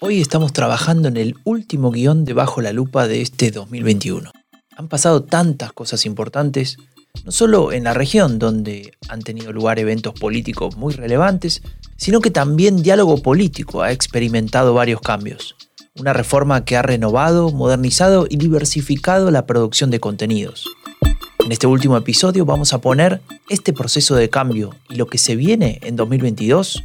Hoy estamos trabajando en el último guion de Bajo la Lupa de este 2021. Han pasado tantas cosas importantes, no solo en la región donde han tenido lugar eventos políticos muy relevantes, sino que también diálogo político ha experimentado varios cambios. Una reforma que ha renovado, modernizado y diversificado la producción de contenidos. En este último episodio vamos a poner este proceso de cambio y lo que se viene en 2022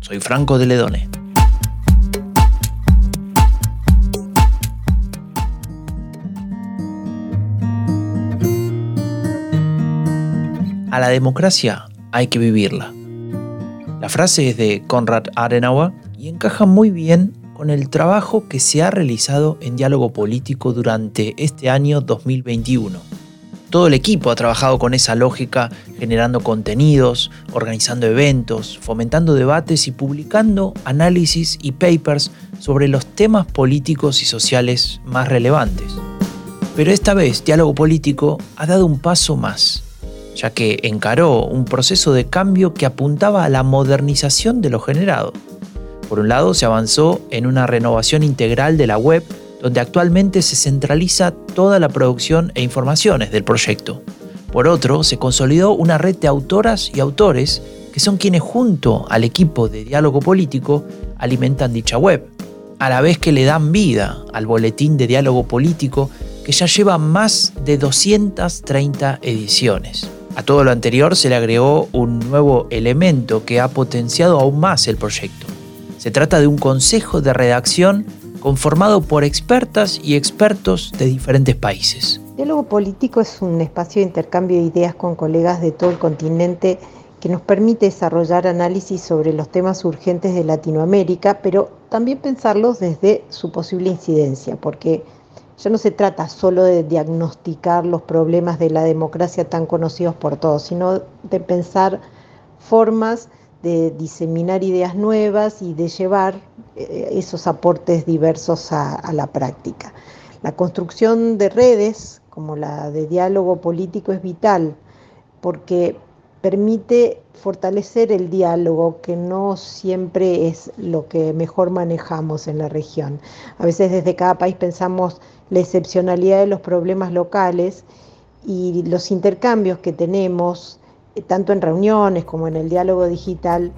Soy Franco de Ledone. A la democracia hay que vivirla. La frase es de Konrad Adenauer y encaja muy bien con el trabajo que se ha realizado en diálogo político durante este año 2021. Todo el equipo ha trabajado con esa lógica, generando contenidos, organizando eventos, fomentando debates y publicando análisis y papers sobre los temas políticos y sociales más relevantes. Pero esta vez Diálogo Político ha dado un paso más ya que encaró un proceso de cambio que apuntaba a la modernización de lo generado. Por un lado, se avanzó en una renovación integral de la web, donde actualmente se centraliza toda la producción e informaciones del proyecto. Por otro, se consolidó una red de autoras y autores que son quienes junto al equipo de diálogo político alimentan dicha web, a la vez que le dan vida al boletín de diálogo político que ya lleva más de 230 ediciones. A todo lo anterior se le agregó un nuevo elemento que ha potenciado aún más el proyecto. Se trata de un consejo de redacción conformado por expertas y expertos de diferentes países. Diálogo político es un espacio de intercambio de ideas con colegas de todo el continente que nos permite desarrollar análisis sobre los temas urgentes de Latinoamérica, pero también pensarlos desde su posible incidencia, porque ya no se trata solo de diagnosticar los problemas de la democracia tan conocidos por todos, sino de pensar formas de diseminar ideas nuevas y de llevar esos aportes diversos a, la práctica. La construcción de redes, como la de diálogo político, es vital porque permite fortalecer el diálogo, que no siempre es lo que mejor manejamos en la región. A veces desde cada país pensamos la excepcionalidad de los problemas locales y los intercambios que tenemos, eh, tanto en reuniones como en el diálogo digital,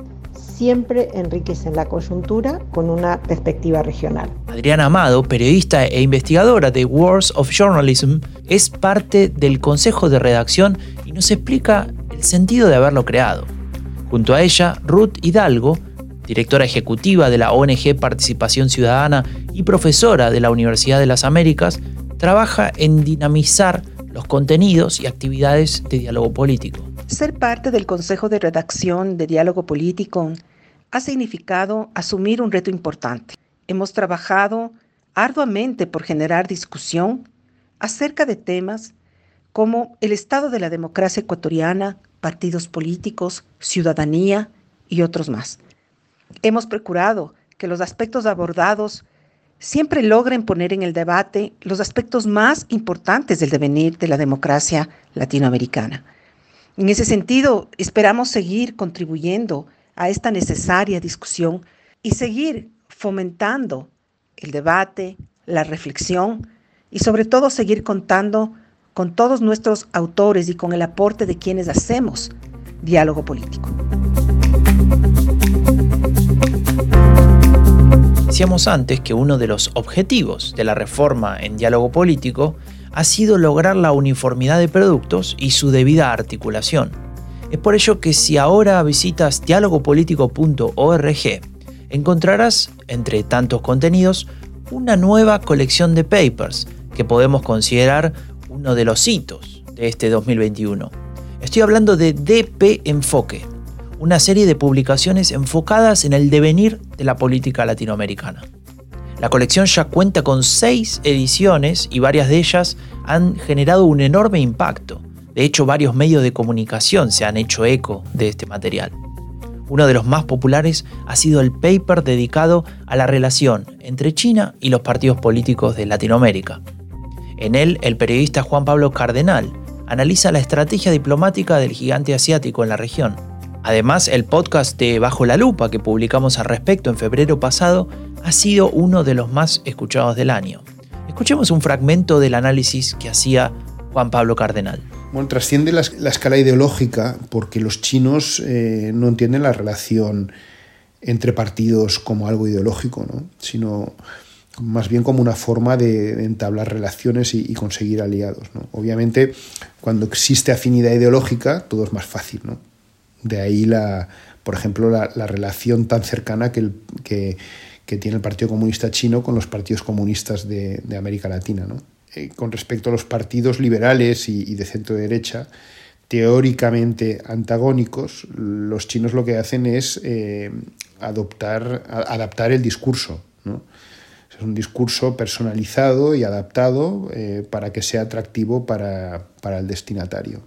siempre enriquecen la coyuntura con una perspectiva regional. Adriana Amado, periodista e investigadora de Wars of Journalism, es parte del consejo de redacción y nos explica el sentido de haberlo creado. Junto a ella, Ruth Hidalgo, directora ejecutiva de la ONG Participación Ciudadana y profesora de la Universidad de las Américas, trabaja en dinamizar los contenidos y actividades de diálogo político. Ser parte del Consejo de Redacción de Diálogo Político ha significado asumir un reto importante. Hemos trabajado arduamente por generar discusión acerca de temas como el estado de la democracia ecuatoriana, partidos políticos, ciudadanía y otros más. Hemos procurado que los aspectos abordados siempre logren poner en el debate los aspectos más importantes del devenir de la democracia latinoamericana. En ese sentido, esperamos seguir contribuyendo a esta necesaria discusión y seguir fomentando el debate, la reflexión y sobre todo seguir contando con todos nuestros autores y con el aporte de quienes hacemos diálogo político. Decíamos antes que uno de los objetivos de la reforma en diálogo político ha sido lograr la uniformidad de productos y su debida articulación. Es por ello que si ahora visitas dialogopolitico.org, encontrarás, entre tantos contenidos, una nueva colección de papers que podemos considerar uno de los hitos de este 2021. Estoy hablando de DP Enfoque, una serie de publicaciones enfocadas en el devenir de la política latinoamericana. La colección ya cuenta con seis ediciones y varias de ellas han generado un enorme impacto. De hecho, varios medios de comunicación se han hecho eco de este material. Uno de los más populares ha sido el paper dedicado a la relación entre China y los partidos políticos de Latinoamérica. En él, el periodista Juan Pablo Cardenal analiza la estrategia diplomática del gigante asiático en la región. Además, el podcast de Bajo la Lupa que publicamos al respecto en febrero pasado ha sido uno de los más escuchados del año. Escuchemos un fragmento del análisis que hacía Juan Pablo Cardenal. Bueno, trasciende la, escala ideológica porque los chinos eh, no entienden la relación entre partidos como algo ideológico, ¿no? sino más bien como una forma de, entablar relaciones y, conseguir aliados. Obviamente, cuando existe afinidad ideológica, todo es más fácil. ¿no? De ahí, la, por ejemplo, la, relación tan cercana que, tiene el Partido Comunista Chino con los partidos comunistas de, de América Latina. ¿no? Eh, con respecto a los partidos liberales y, de centro derecha, teóricamente antagónicos, los chinos lo que hacen es eh, adoptar, adaptar el discurso. Es un discurso personalizado y adaptado eh, para que sea atractivo para, el destinatario.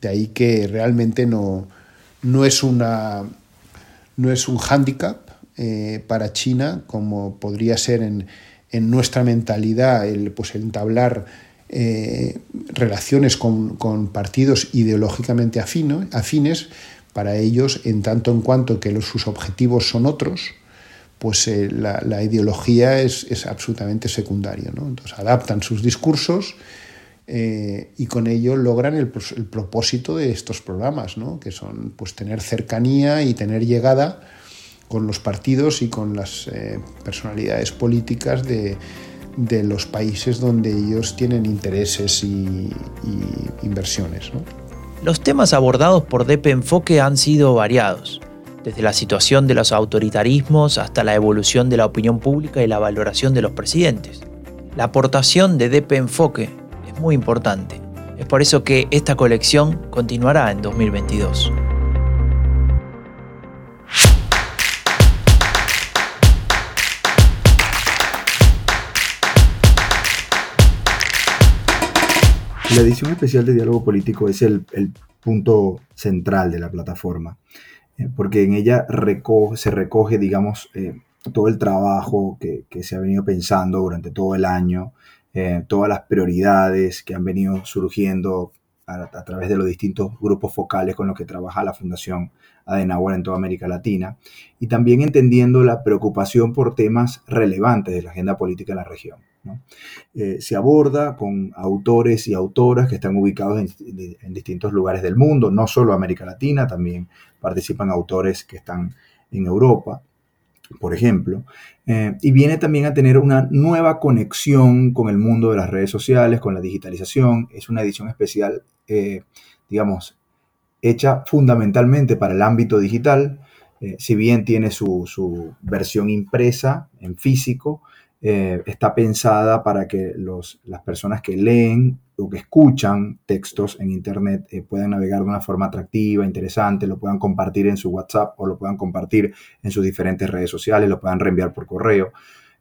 De ahí que realmente no, no, es, una, no es un hándicap para China como podría ser en, en nuestra mentalidad el, pues, entablar eh, relaciones con, partidos ideológicamente afines, para ellos, en tanto en cuanto que sus objetivos son otros, pues eh, la, ideología es, absolutamente secundaria. Entonces adaptan sus discursos eh, y con ello logran el, el, propósito de estos programas, ¿no? que son pues, tener cercanía y tener llegada con los partidos y con las eh, personalidades políticas de, los países donde ellos tienen intereses y, inversiones. Los temas abordados por DP Enfoque han sido variados, desde la situación de los autoritarismos hasta la evolución de la opinión pública y la valoración de los presidentes. La aportación de DP Enfoque es muy importante. Es por eso que esta colección continuará en 2022. La edición especial de Diálogo Político es el, punto central de la plataforma, eh, porque en ella se recoge, digamos, eh, todo el trabajo que, se ha venido pensando durante todo el año, eh, todas las prioridades que han venido surgiendo a, través de los distintos grupos focales con los que trabaja la Fundación Adenauer en toda América Latina, y también entendiendo la preocupación por temas relevantes de la agenda política en la región. Eh, se aborda con autores y autoras que están ubicados en, distintos lugares del mundo, no solo América Latina, también participan autores que están en Europa, por ejemplo, eh, y viene también a tener una nueva conexión con el mundo de las redes sociales, con la digitalización. Es una edición especial, eh, digamos, hecha fundamentalmente para el ámbito digital, si bien tiene su, su, versión impresa en físico, eh, está pensada para que los, las personas que leen o que escuchan textos en Internet eh, puedan navegar de una forma atractiva, interesante, lo puedan compartir en su WhatsApp o lo puedan compartir en sus diferentes redes sociales, lo puedan reenviar por correo.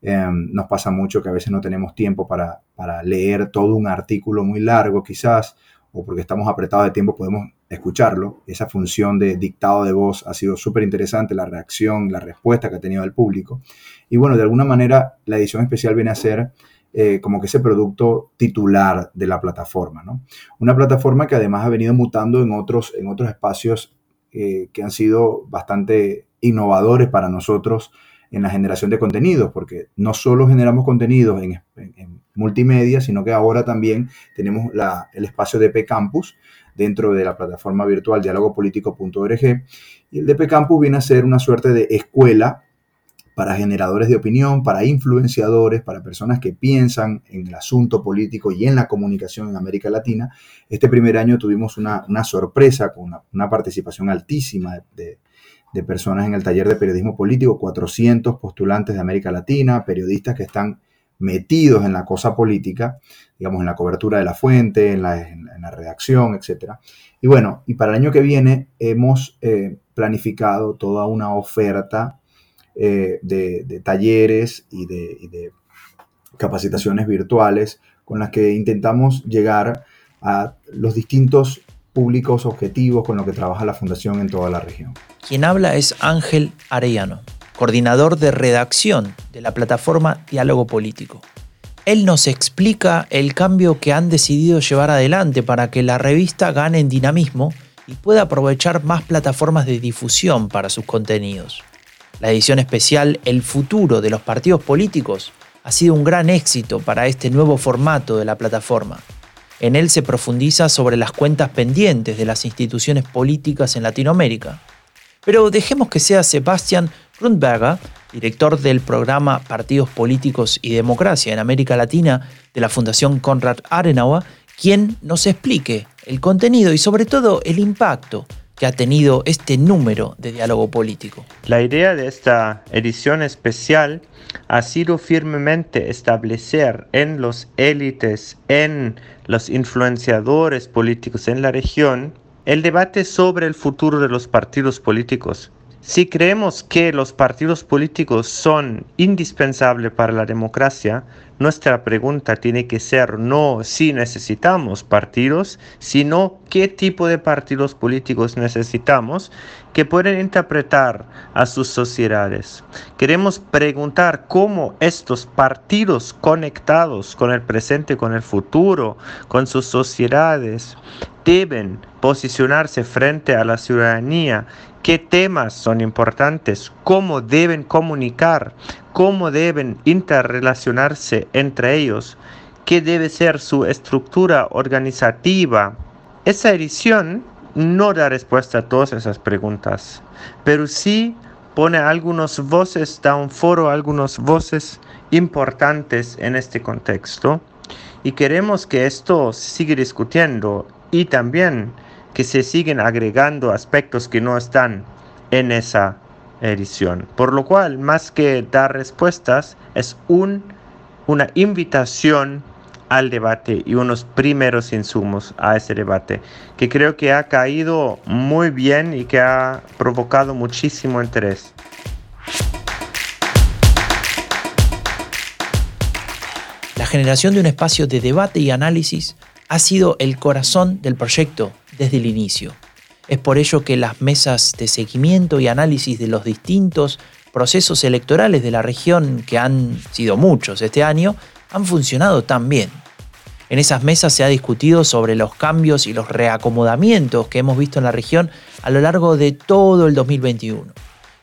Em, nos pasa mucho que a veces no tenemos tiempo para, para leer todo un artículo muy largo quizás, o porque estamos apretados de tiempo podemos escucharlo. Esa función de dictado de voz ha sido súper interesante, la reacción, la respuesta que ha tenido el público. Y bueno, de alguna manera la edición especial viene a ser eh, como que ese producto titular de la plataforma. ¿no? Una plataforma que además ha venido mutando en otros, en otros espacios eh, que han sido bastante innovadores para nosotros en la generación de contenidos, porque no solo generamos contenidos en, multimedia, sino que ahora también tenemos el espacio de DP Campus dentro de la plataforma virtual dialogopolítico.org. Y el DP Campus viene a ser una suerte de escuela para generadores de opinión, para influenciadores, para personas que piensan en el asunto político y en la comunicación en América Latina. Este primer año tuvimos una, sorpresa con una, participación altísima de, de, personas en el taller de periodismo político, 400 postulantes de América Latina, periodistas que están metidos en la cosa política, digamos, en la cobertura de la fuente, en la, redacción, etc. Y bueno, y para el año que viene hemos eh, planificado toda una oferta eh, de, talleres y de, capacitaciones virtuales con las que intentamos llegar a los distintos públicos objetivos con los que trabaja la Fundación en toda la región. Quien habla es Ángel Arellano, coordinador de redacción de la plataforma Diálogo Político. Él nos explica el cambio que han decidido llevar adelante para que la revista gane en dinamismo y pueda aprovechar más plataformas de difusión para sus contenidos. La edición especial El futuro de los partidos políticos ha sido un gran éxito para este nuevo formato de la plataforma. En él se profundiza sobre las cuentas pendientes de las instituciones políticas en Latinoamérica. Pero dejemos que sea Sebastián Grundberger, director del programa Partidos Políticos y Democracia en América Latina de la Fundación Konrad Adenauer, quien nos explique el contenido y sobre todo el impacto que ha tenido este número de diálogo político. La idea de esta edición especial ha sido firmemente establecer en los élites, en los influenciadores políticos en la región, el debate sobre el futuro de los partidos políticos si creemos que los partidos políticos son indispensables para la democracia, nuestra pregunta tiene que ser no si necesitamos partidos, sino qué tipo de partidos políticos necesitamos que pueden interpretar a sus sociedades. Queremos preguntar cómo estos partidos conectados con el presente, con el futuro, con sus sociedades, deben posicionarse frente a la ciudadanía qué temas son importantes, cómo deben comunicar, cómo deben interrelacionarse entre ellos, qué debe ser su estructura organizativa. Esa edición no da respuesta a todas esas preguntas, pero sí pone algunas voces, da un foro a algunas voces importantes en este contexto y queremos que esto se siga discutiendo y también que se siguen agregando aspectos que no están en esa edición. Por lo cual, más que dar respuestas, es un, una invitación al debate y unos primeros insumos a ese debate, que creo que ha caído muy bien y que ha provocado muchísimo interés. La generación de un espacio de debate y análisis ha sido el corazón del proyecto desde el inicio. Es por ello que las mesas de seguimiento y análisis de los distintos procesos electorales de la región, que han sido muchos este año, han funcionado tan bien. En esas mesas se ha discutido sobre los cambios y los reacomodamientos que hemos visto en la región a lo largo de todo el 2021.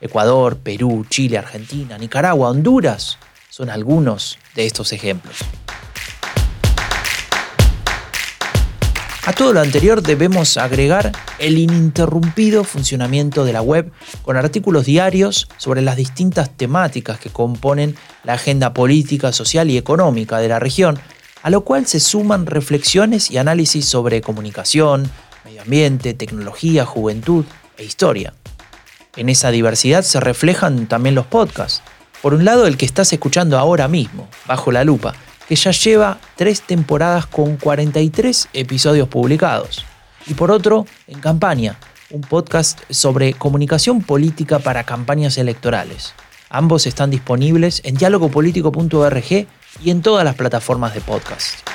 Ecuador, Perú, Chile, Argentina, Nicaragua, Honduras son algunos de estos ejemplos. A todo lo anterior debemos agregar el ininterrumpido funcionamiento de la web con artículos diarios sobre las distintas temáticas que componen la agenda política, social y económica de la región, a lo cual se suman reflexiones y análisis sobre comunicación, medio ambiente, tecnología, juventud e historia. En esa diversidad se reflejan también los podcasts. Por un lado, el que estás escuchando ahora mismo, bajo la lupa, que ya lleva tres temporadas con 43 episodios publicados. Y por otro, En Campaña, un podcast sobre comunicación política para campañas electorales. Ambos están disponibles en dialogopolitico.org y en todas las plataformas de podcast.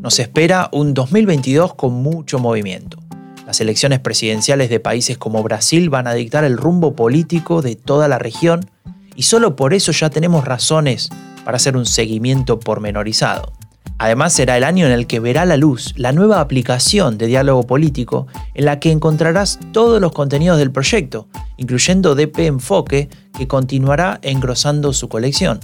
Nos espera un 2022 con mucho movimiento. Las elecciones presidenciales de países como Brasil van a dictar el rumbo político de toda la región y solo por eso ya tenemos razones para hacer un seguimiento pormenorizado. Además será el año en el que verá la luz la nueva aplicación de diálogo político en la que encontrarás todos los contenidos del proyecto, incluyendo DP Enfoque, que continuará engrosando su colección.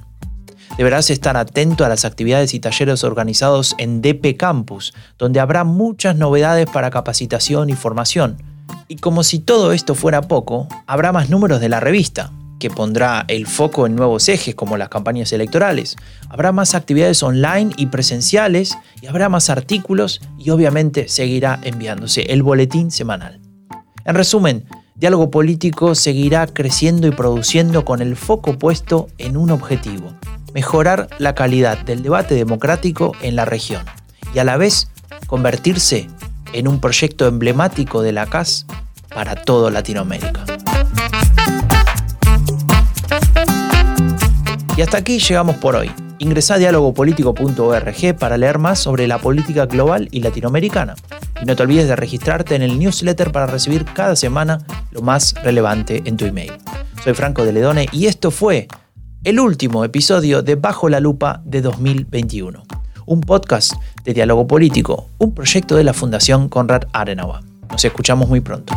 Deberás estar atento a las actividades y talleres organizados en DP Campus, donde habrá muchas novedades para capacitación y formación. Y como si todo esto fuera poco, habrá más números de la revista, que pondrá el foco en nuevos ejes como las campañas electorales. Habrá más actividades online y presenciales y habrá más artículos y obviamente seguirá enviándose el boletín semanal. En resumen, Diálogo Político seguirá creciendo y produciendo con el foco puesto en un objetivo, mejorar la calidad del debate democrático en la región y a la vez convertirse en un proyecto emblemático de la CAS para toda Latinoamérica. Y hasta aquí llegamos por hoy. Ingresa a dialogopolitico.org para leer más sobre la política global y latinoamericana. Y no te olvides de registrarte en el newsletter para recibir cada semana lo más relevante en tu email. Soy Franco de Ledone y esto fue el último episodio de Bajo la Lupa de 2021, un podcast de diálogo político, un proyecto de la Fundación Konrad Adenauer. Nos escuchamos muy pronto.